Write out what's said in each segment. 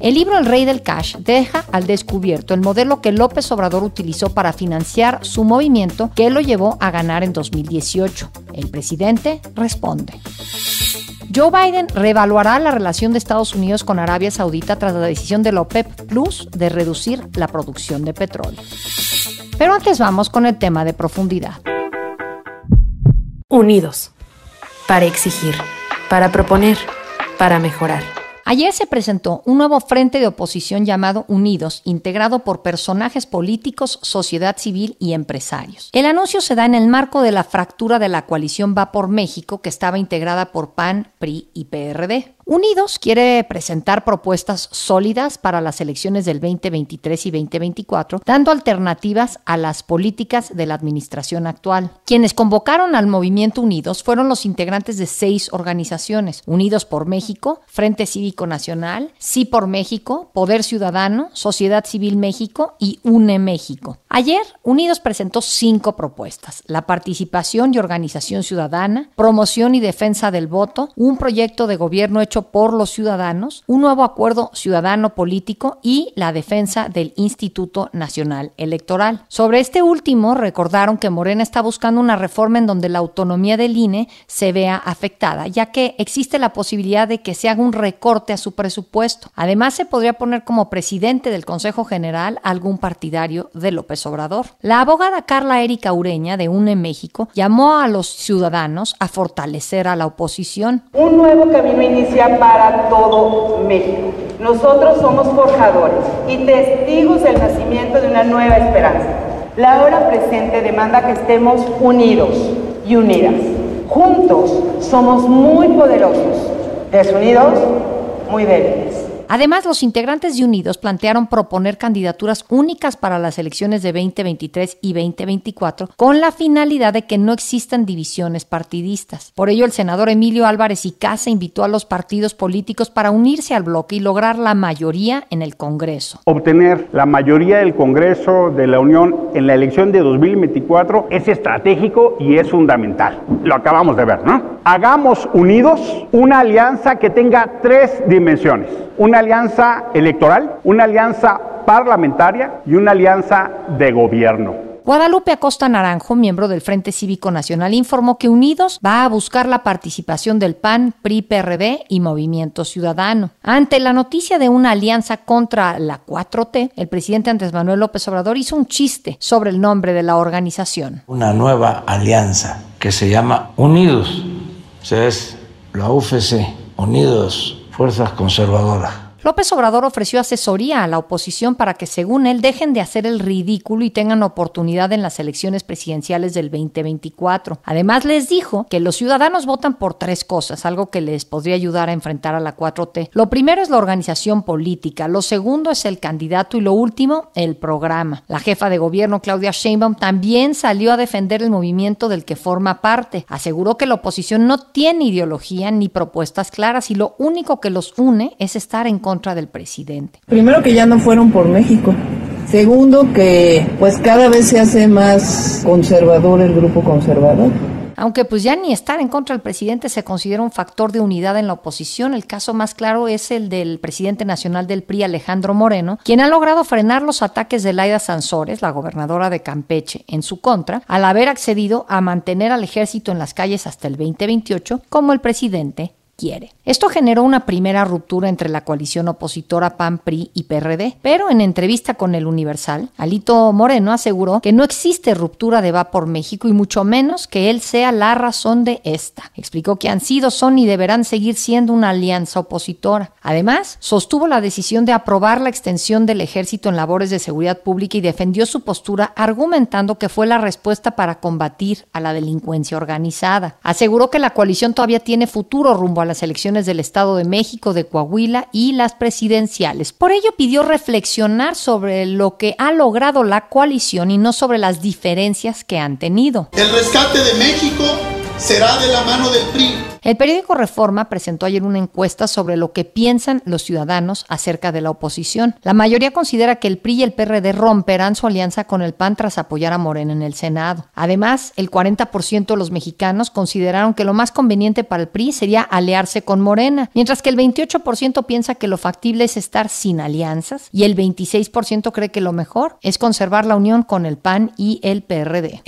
El libro El Rey del Cash deja al descubierto el modelo que López Obrador utilizó para financiar su movimiento que lo llevó a ganar en 2018. El presidente responde. Joe Biden reevaluará la relación de Estados Unidos con Arabia Saudita tras la decisión de la OPEP Plus de reducir la producción de petróleo. Pero antes vamos con el tema de profundidad. Unidos. Para exigir, para proponer, para mejorar. Ayer se presentó un nuevo frente de oposición llamado Unidos, integrado por personajes políticos, sociedad civil y empresarios. El anuncio se da en el marco de la fractura de la coalición Va por México, que estaba integrada por PAN, PRI y PRD. Unidos quiere presentar propuestas sólidas para las elecciones del 2023 y 2024, dando alternativas a las políticas de la administración actual. Quienes convocaron al movimiento Unidos fueron los integrantes de seis organizaciones, Unidos por México, Frente Cívico Nacional, Sí por México, Poder Ciudadano, Sociedad Civil México y UNE México. Ayer, Unidos presentó cinco propuestas, la participación y organización ciudadana, promoción y defensa del voto, un proyecto de gobierno hecho por los ciudadanos, un nuevo acuerdo ciudadano político y la defensa del Instituto Nacional Electoral. Sobre este último, recordaron que Morena está buscando una reforma en donde la autonomía del INE se vea afectada, ya que existe la posibilidad de que se haga un recorte a su presupuesto. Además, se podría poner como presidente del Consejo General algún partidario de López La abogada Carla Erika Ureña de UNE México llamó a los ciudadanos a fortalecer a la oposición. Un nuevo camino inicia para todo México. Nosotros somos forjadores y testigos del nacimiento de una nueva esperanza. La hora presente demanda que estemos unidos y unidas. Juntos somos muy poderosos, desunidos muy débiles. Además, los integrantes de Unidos plantearon proponer candidaturas únicas para las elecciones de 2023 y 2024 con la finalidad de que no existan divisiones partidistas. Por ello, el senador Emilio Álvarez y Casa invitó a los partidos políticos para unirse al bloque y lograr la mayoría en el Congreso. Obtener la mayoría del Congreso de la Unión en la elección de 2024 es estratégico y es fundamental. Lo acabamos de ver, ¿no? Hagamos unidos una alianza que tenga tres dimensiones. Una alianza electoral, una alianza parlamentaria y una alianza de gobierno. Guadalupe Acosta Naranjo, miembro del Frente Cívico Nacional, informó que Unidos va a buscar la participación del PAN, PRI, PRD y Movimiento Ciudadano. Ante la noticia de una alianza contra la 4T, el presidente Andrés Manuel López Obrador hizo un chiste sobre el nombre de la organización. Una nueva alianza que se llama Unidos, sea, es la UFC, Unidos Fuerzas Conservadoras López Obrador ofreció asesoría a la oposición para que, según él, dejen de hacer el ridículo y tengan oportunidad en las elecciones presidenciales del 2024. Además, les dijo que los ciudadanos votan por tres cosas, algo que les podría ayudar a enfrentar a la 4T. Lo primero es la organización política, lo segundo es el candidato y lo último, el programa. La jefa de gobierno, Claudia Sheinbaum, también salió a defender el movimiento del que forma parte. Aseguró que la oposición no tiene ideología ni propuestas claras y lo único que los une es estar en contra del presidente. Primero que ya no fueron por México. Segundo que pues cada vez se hace más conservador el grupo conservador. Aunque pues ya ni estar en contra del presidente se considera un factor de unidad en la oposición, el caso más claro es el del presidente nacional del PRI, Alejandro Moreno, quien ha logrado frenar los ataques de Laida Sansores, la gobernadora de Campeche, en su contra, al haber accedido a mantener al ejército en las calles hasta el 2028, como el presidente quiere. Esto generó una primera ruptura entre la coalición opositora PAN, PRI y PRD, pero en entrevista con el Universal, Alito Moreno aseguró que no existe ruptura de Va por México y mucho menos que él sea la razón de esta. Explicó que han sido, son y deberán seguir siendo una alianza opositora. Además, sostuvo la decisión de aprobar la extensión del ejército en labores de seguridad pública y defendió su postura argumentando que fue la respuesta para combatir a la delincuencia organizada. Aseguró que la coalición todavía tiene futuro rumbo a las elecciones del Estado de México, de Coahuila y las presidenciales. Por ello pidió reflexionar sobre lo que ha logrado la coalición y no sobre las diferencias que han tenido. El rescate de México será de la mano del PRI. El periódico Reforma presentó ayer una encuesta sobre lo que piensan los ciudadanos acerca de la oposición. La mayoría considera que el PRI y el PRD romperán su alianza con el PAN tras apoyar a Morena en el Senado. Además, el 40% de los mexicanos consideraron que lo más conveniente para el PRI sería aliarse con Morena, mientras que el 28% piensa que lo factible es estar sin alianzas y el 26% cree que lo mejor es conservar la unión con el PAN y el PRD.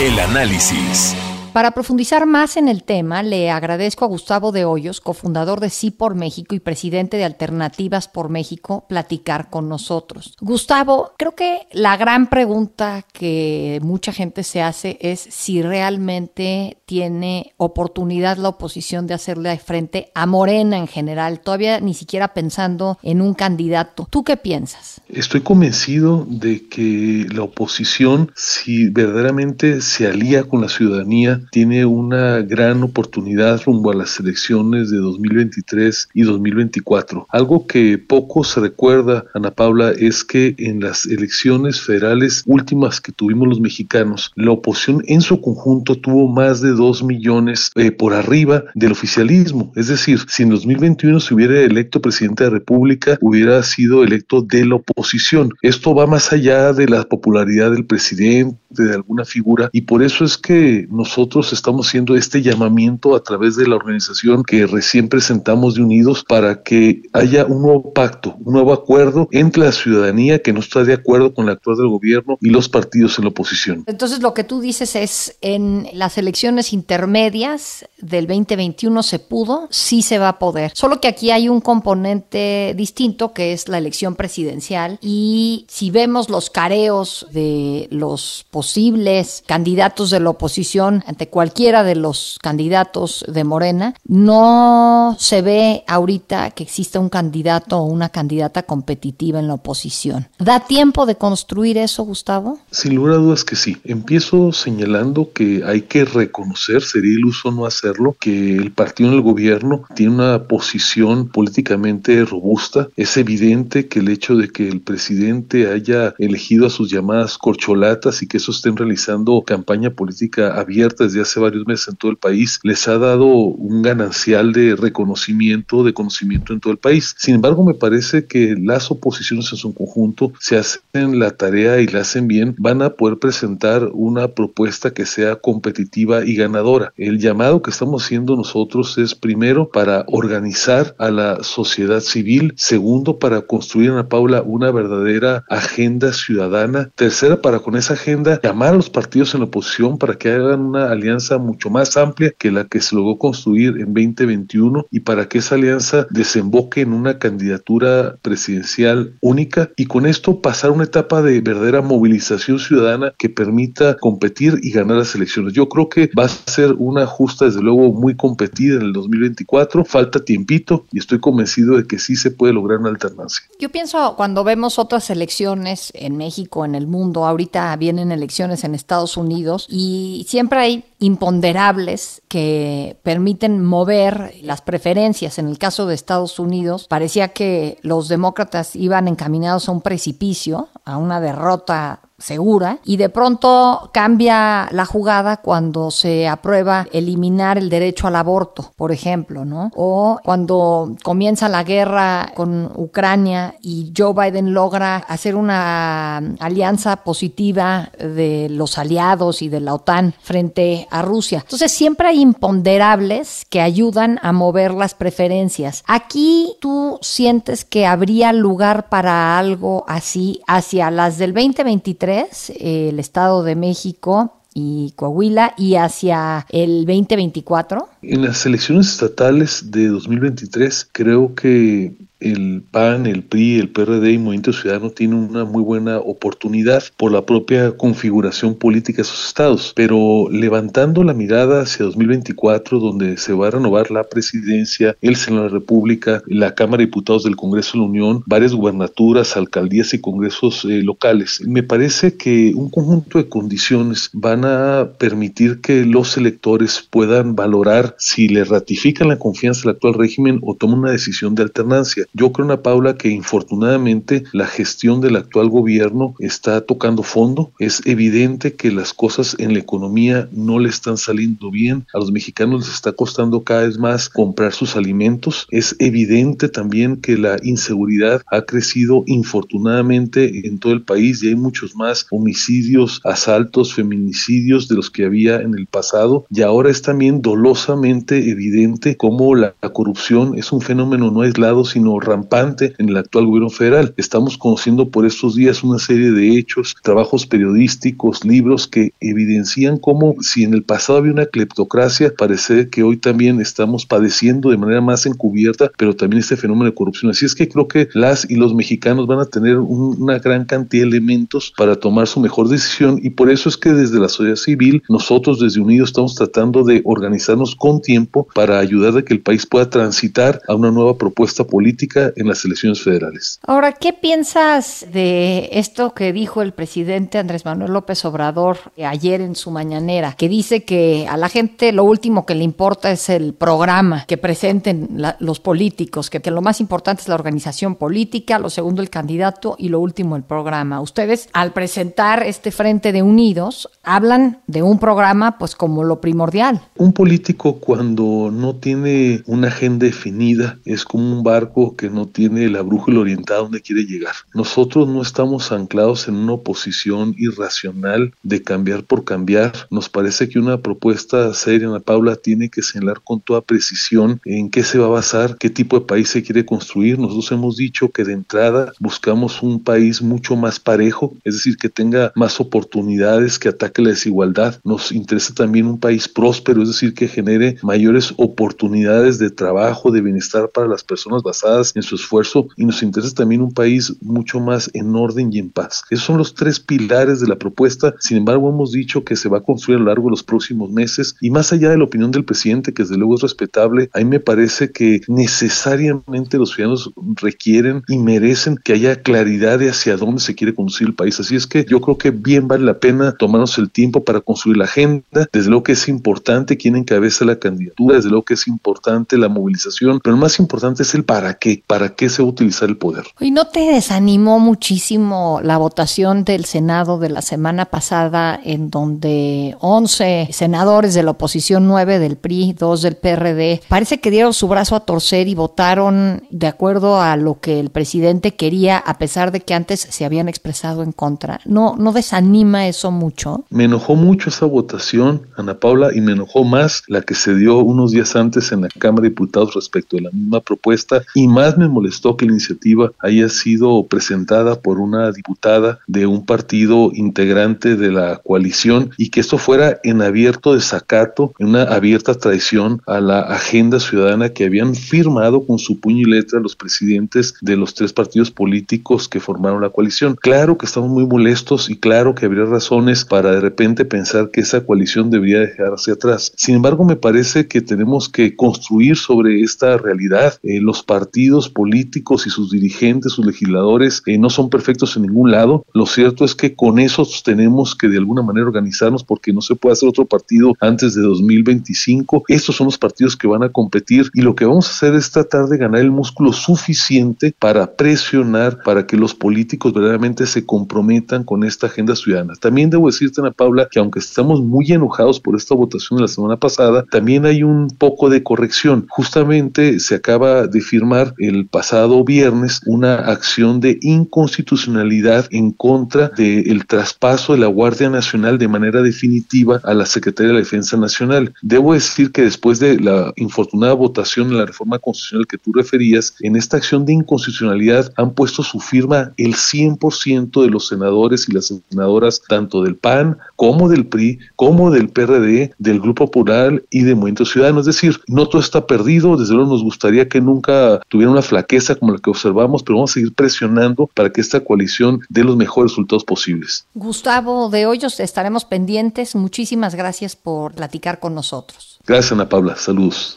El análisis. Para profundizar más en el tema, le agradezco a Gustavo de Hoyos, cofundador de Sí por México y presidente de Alternativas por México, platicar con nosotros. Gustavo, creo que la gran pregunta que mucha gente se hace es si realmente tiene oportunidad la oposición de hacerle frente a Morena en general, todavía ni siquiera pensando en un candidato. ¿Tú qué piensas? Estoy convencido de que la oposición, si verdaderamente se alía con la ciudadanía, tiene una gran oportunidad rumbo a las elecciones de 2023 y 2024. Algo que poco se recuerda, Ana Paula, es que en las elecciones federales últimas que tuvimos los mexicanos, la oposición en su conjunto tuvo más de 2 millones eh, por arriba del oficialismo. Es decir, si en 2021 se hubiera electo presidente de la República, hubiera sido electo de la oposición. Esto va más allá de la popularidad del presidente, de alguna figura, y por eso es que nosotros estamos haciendo este llamamiento a través de la organización que recién presentamos de Unidos para que haya un nuevo pacto, un nuevo acuerdo entre la ciudadanía que no está de acuerdo con la actual del gobierno y los partidos en la oposición. Entonces lo que tú dices es en las elecciones intermedias del 2021 se pudo, sí se va a poder. Solo que aquí hay un componente distinto que es la elección presidencial y si vemos los careos de los posibles candidatos de la oposición ante cualquiera de los candidatos de Morena, no se ve ahorita que exista un candidato o una candidata competitiva en la oposición. ¿Da tiempo de construir eso, Gustavo? Sin lugar a dudas que sí. Empiezo señalando que hay que reconocer, sería iluso no hacerlo, que el partido en el gobierno tiene una posición políticamente robusta. Es evidente que el hecho de que el presidente haya elegido a sus llamadas corcholatas y que eso estén realizando campaña política abierta desde hace varios meses en todo el país, les ha dado un ganancial de reconocimiento, de conocimiento en todo el país. Sin embargo, me parece que las oposiciones en su conjunto, se hacen la tarea y la hacen bien, van a poder presentar una propuesta que sea competitiva y ganadora. El llamado que estamos haciendo nosotros es primero para organizar a la sociedad civil, segundo para construir, Ana Paula, una verdadera agenda ciudadana, tercera para con esa agenda llamar a los partidos en la oposición para que hagan una alianza mucho más amplia que la que se logró construir en 2021 y para que esa alianza desemboque en una candidatura presidencial única y con esto pasar una etapa de verdadera movilización ciudadana que permita competir y ganar las elecciones. Yo creo que va a ser una justa, desde luego, muy competida en el 2024. Falta tiempito y estoy convencido de que sí se puede lograr una alternancia. Yo pienso cuando vemos otras elecciones en México, en el mundo, ahorita vienen elecciones en Estados Unidos y siempre hay imponderables que permiten mover las preferencias. En el caso de Estados Unidos, parecía que los demócratas iban encaminados a un precipicio, a una derrota segura y de pronto cambia la jugada cuando se aprueba eliminar el derecho al aborto, por ejemplo, ¿no? O cuando comienza la guerra con Ucrania y Joe Biden logra hacer una alianza positiva de los aliados y de la OTAN frente a Rusia. Entonces siempre hay imponderables que ayudan a mover las preferencias. Aquí tú sientes que habría lugar para algo así hacia las del 2023 el Estado de México y Coahuila y hacia el 2024? En las elecciones estatales de 2023 creo que el PAN, el PRI, el PRD y Movimiento Ciudadano tienen una muy buena oportunidad por la propia configuración política de esos estados, pero levantando la mirada hacia 2024, donde se va a renovar la presidencia, el Senado de la República, la Cámara de Diputados del Congreso de la Unión, varias gubernaturas, alcaldías y congresos eh, locales, me parece que un conjunto de condiciones van a permitir que los electores puedan valorar si le ratifican la confianza al actual régimen o toman una decisión de alternancia. Yo creo, Ana Paula, que infortunadamente la gestión del actual gobierno está tocando fondo. Es evidente que las cosas en la economía no le están saliendo bien. A los mexicanos les está costando cada vez más comprar sus alimentos. Es evidente también que la inseguridad ha crecido infortunadamente en todo el país y hay muchos más homicidios, asaltos, feminicidios de los que había en el pasado. Y ahora es también dolosamente evidente cómo la, la corrupción es un fenómeno no aislado, sino rampante en el actual gobierno federal. Estamos conociendo por estos días una serie de hechos, trabajos periodísticos, libros que evidencian cómo si en el pasado había una cleptocracia, parece que hoy también estamos padeciendo de manera más encubierta, pero también este fenómeno de corrupción. Así es que creo que las y los mexicanos van a tener una gran cantidad de elementos para tomar su mejor decisión y por eso es que desde la sociedad civil, nosotros desde Unidos estamos tratando de organizarnos con tiempo para ayudar a que el país pueda transitar a una nueva propuesta política en las elecciones federales. Ahora, ¿qué piensas de esto que dijo el presidente Andrés Manuel López Obrador ayer en su mañanera, que dice que a la gente lo último que le importa es el programa que presenten la, los políticos, que, que, lo más importante es la organización política, lo segundo el candidato y lo último el programa? Ustedes, al presentar este Frente de Unidos, hablan de un programa pues como lo primordial. Un político cuando no tiene una agenda definida es como un barco que no tiene la brújula orientada a donde quiere llegar. Nosotros no estamos anclados en una oposición irracional de cambiar por cambiar. Nos parece que una propuesta seria, Ana Paula, tiene que señalar con toda precisión en qué se va a basar, qué tipo de país se quiere construir. Nosotros hemos dicho que de entrada buscamos un país mucho más parejo, es decir, que tenga más oportunidades, que ataque la desigualdad. Nos interesa también un país próspero, es decir, que genere mayores oportunidades de trabajo, de bienestar para las personas basadas en su esfuerzo y nos interesa también un país mucho más en orden y en paz. Esos son los tres pilares de la propuesta. Sin embargo, hemos dicho que se va a construir a lo largo de los próximos meses y más allá de la opinión del presidente, que desde luego es respetable, a mí me parece que necesariamente los ciudadanos requieren y merecen que haya claridad de hacia dónde se quiere conducir el país. Así es que yo creo que bien vale la pena tomarnos el tiempo para construir la agenda. Desde luego que es importante quién encabeza la candidatura, desde luego que es importante la movilización, pero lo más importante es el para qué, para qué se va a utilizar el poder. ¿Y no te desanimó muchísimo la votación del Senado de la semana pasada en donde 11 senadores de la oposición, 9 del PRI, 2 del PRD, parece que dieron su brazo a torcer y votaron de acuerdo a lo que el presidente quería, a pesar de que antes se habían expresado en contra? ¿No, no desanima eso mucho? Me enojó mucho esa votación, Ana Paula, y me enojó más la que se dio unos días antes en la Cámara de Diputados respecto de la misma propuesta, y más me molestó que la iniciativa haya sido presentada por una diputada de un partido integrante de la coalición y que esto fuera en abierto desacato, en una abierta traición a la agenda ciudadana que habían firmado con su puño y letra los presidentes de los tres partidos políticos que formaron la coalición. Claro que estamos muy molestos y claro que habría razones para de repente pensar que esa coalición debería dejarse atrás. Sin embargo, me parece que tenemos que construir sobre esta realidad. Eh, los partidos políticos y sus dirigentes, sus legisladores, eh, no son perfectos en ningún lado. Lo cierto es que con eso tenemos que de alguna manera organizarnos porque no se puede hacer otro partido antes de 2025. Estos son los partidos que van a competir y lo que vamos a hacer es tratar de ganar el músculo suficiente para presionar para que los políticos verdaderamente se comprometan con esta agenda ciudadana. También debo decirte, Ana Paula, que aunque estamos muy enojados por esta votación de la semana pasada, también hay un poco de corrección. Justamente se acaba de firmar el pasado viernes una acción de inconstitucionalidad en contra del traspaso de la Guardia Nacional de manera definitiva a la Secretaría de la Defensa Nacional. Debo decir que después de la infortunada votación en la reforma constitucional que tú referías, en esta acción de inconstitucionalidad han puesto su firma el 100% de los senadores y las senadoras, tanto del PAN como del PRI, como del PRD, del Grupo Popular y de Movimiento Ciudadano. Es decir, no todo está perdido, desde luego nos gustaría que nunca tuvieran una flaqueza como la que observamos, pero vamos a seguir presionando para que esta coalición dé los mejores resultados posibles. Gustavo de Hoyos, estaremos pendientes. Muchísimas gracias por platicar con nosotros. Gracias, Ana Paula. Saludos.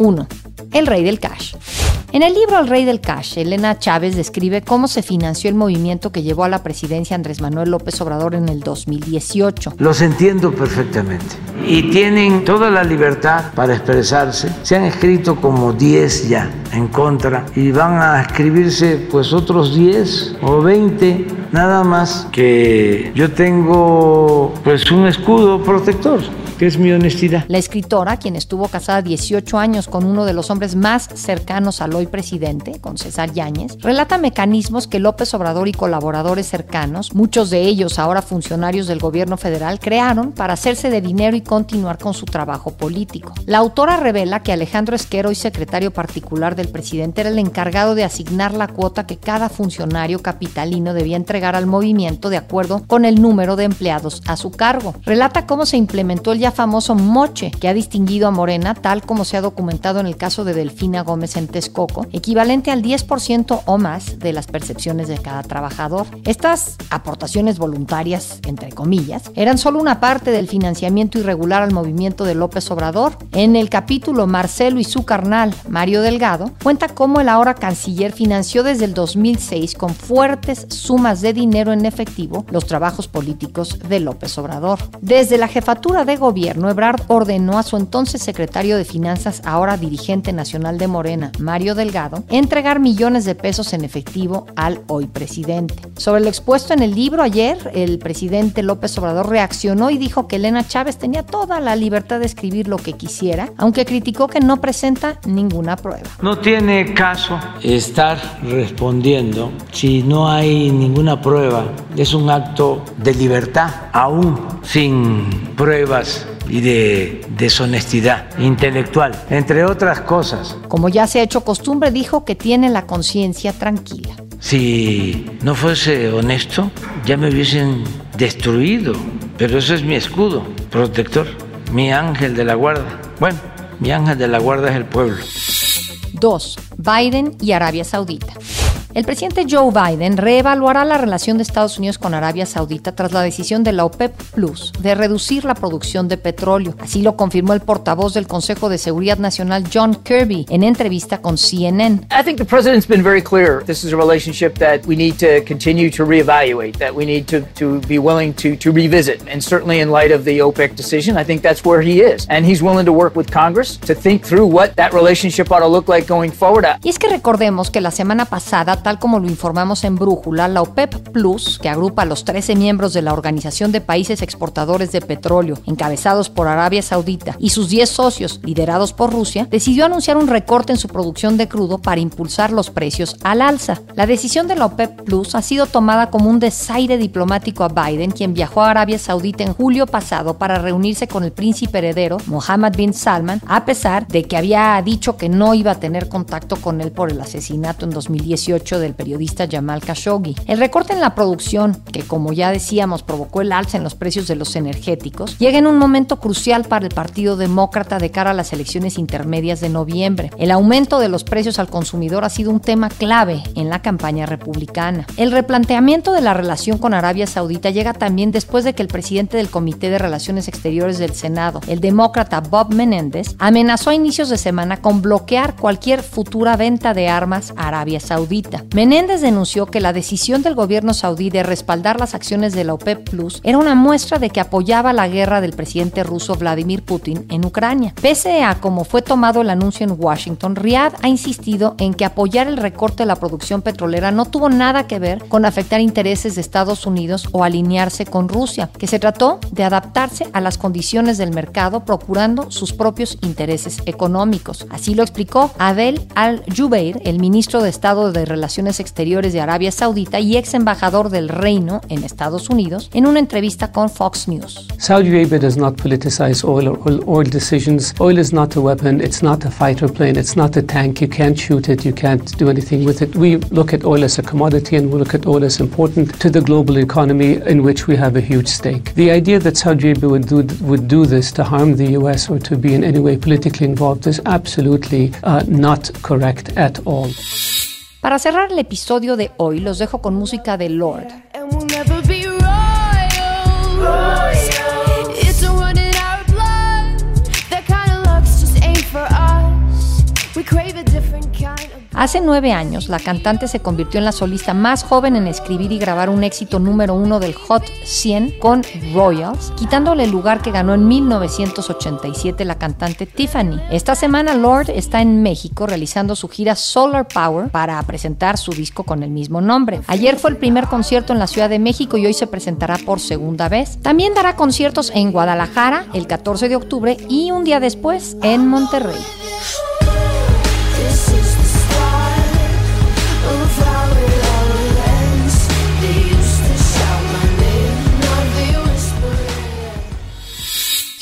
1. El rey del cash. En el libro El Rey del Cash, Elena Chávez describe cómo se financió el movimiento que llevó a la presidencia Andrés Manuel López Obrador en el 2018. Los entiendo perfectamente y tienen toda la libertad para expresarse. Se han escrito como 10 ya en contra y van a escribirse pues otros 10 o 20 nada más que yo tengo pues un escudo protector es mi honestidad. La escritora, quien estuvo casada 18 años con uno de los hombres más cercanos al hoy presidente, con César Yáñez, relata mecanismos que López Obrador y colaboradores cercanos, muchos de ellos ahora funcionarios del gobierno federal, crearon para hacerse de dinero y continuar con su trabajo político. La autora revela que Alejandro Esquero, y secretario particular del presidente, era el encargado de asignar la cuota que cada funcionario capitalino debía entregar al movimiento de acuerdo con el número de empleados a su cargo. Relata cómo se implementó el ya famoso moche que ha distinguido a Morena, tal como se ha documentado en el caso de Delfina Gómez en Texcoco, equivalente al 10% o más de las percepciones de cada trabajador. Estas aportaciones voluntarias, entre comillas, eran solo una parte del financiamiento irregular al movimiento de López Obrador. En el capítulo Marcelo y su carnal, Mario Delgado, cuenta cómo el ahora canciller financió desde el 2006 con fuertes sumas de dinero en efectivo los trabajos políticos de López Obrador. Desde la jefatura de gobierno, Ebrard ordenó a su entonces secretario de Finanzas, ahora dirigente nacional de Morena, Mario Delgado, entregar millones de pesos en efectivo al hoy presidente. Sobre lo expuesto en el libro ayer, el presidente López Obrador reaccionó y dijo que Elena Chávez tenía toda la libertad de escribir lo que quisiera, aunque criticó que no presenta ninguna prueba. No tiene caso estar respondiendo si no hay ninguna prueba. Es un acto de libertad, aún sin pruebas y de deshonestidad intelectual, entre otras cosas. Como ya se ha hecho costumbre, dijo que tiene la conciencia tranquila. Si no fuese honesto, ya me hubiesen destruido, pero ese es mi escudo protector, mi ángel de la guarda. Bueno, mi ángel de la guarda es el pueblo. 2. Biden y Arabia Saudita. El presidente Joe Biden reevaluará la relación de Estados Unidos con Arabia Saudita tras la decisión de la OPEP Plus de reducir la producción de petróleo. Así lo confirmó el portavoz del Consejo de Seguridad Nacional John Kirby en entrevista con CNN. I think the president's been very clear. This is a relationship that we need to continue to reevaluate, that we need to, to be willing to, to revisit. And certainly in light of the OPEC decision, I think that's where he is. And he's willing to work with Congress to think through what that relationship ought to look like going forward. Y es que recordemos que la semana pasada tal como lo informamos en Brújula, la OPEP Plus, que agrupa a los 13 miembros de la Organización de Países Exportadores de Petróleo, encabezados por Arabia Saudita, y sus 10 socios, liderados por Rusia, decidió anunciar un recorte en su producción de crudo para impulsar los precios al alza. La decisión de la OPEP Plus ha sido tomada como un desaire diplomático a Biden, quien viajó a Arabia Saudita en julio pasado para reunirse con el príncipe heredero, Mohammed bin Salman, a pesar de que había dicho que no iba a tener contacto con él por el asesinato en 2018 del periodista Jamal Khashoggi. El recorte en la producción, que como ya decíamos provocó el alza en los precios de los energéticos, llega en un momento crucial para el Partido Demócrata de cara a las elecciones intermedias de noviembre. El aumento de los precios al consumidor ha sido un tema clave en la campaña republicana. El replanteamiento de la relación con Arabia Saudita llega también después de que el presidente del Comité de Relaciones Exteriores del Senado, el demócrata Bob Menéndez, amenazó a inicios de semana con bloquear cualquier futura venta de armas a Arabia Saudita. Menéndez denunció que la decisión del gobierno saudí de respaldar las acciones de la OPEP Plus era una muestra de que apoyaba la guerra del presidente ruso Vladimir Putin en Ucrania. Pese a cómo fue tomado el anuncio en Washington, Riyadh ha insistido en que apoyar el recorte de la producción petrolera no tuvo nada que ver con afectar intereses de Estados Unidos o alinearse con Rusia, que se trató de adaptarse a las condiciones del mercado procurando sus propios intereses económicos. Así lo explicó Adel Al-Jubeir, el ministro de Estado de Relaciones Exteriores de Arabia Saudita y ex embajador del Reino en Estados Unidos, en una entrevista con Fox News. Saudi Arabia does not politicize oil or oil decisions. Oil is not a weapon, it's not a fighter plane, it's not a tank. You can't shoot it, you can't do anything with it. We look at oil as a commodity and we look at oil as important to the global economy in which we have a huge stake. The idea that Saudi Arabia would do, would do this to harm the US or to be in any way politically involved is absolutely uh, not correct at all. Para cerrar el episodio de hoy, los dejo con música de Lord. Hace nueve años, la cantante se convirtió en la solista más joven en escribir y grabar un éxito número uno del Hot 100 con Royals, quitándole el lugar que ganó en 1987 la cantante Tiffany. Esta semana, Lord está en México realizando su gira Solar Power para presentar su disco con el mismo nombre. Ayer fue el primer concierto en la Ciudad de México y hoy se presentará por segunda vez. También dará conciertos en Guadalajara el 14 de octubre y un día después en Monterrey.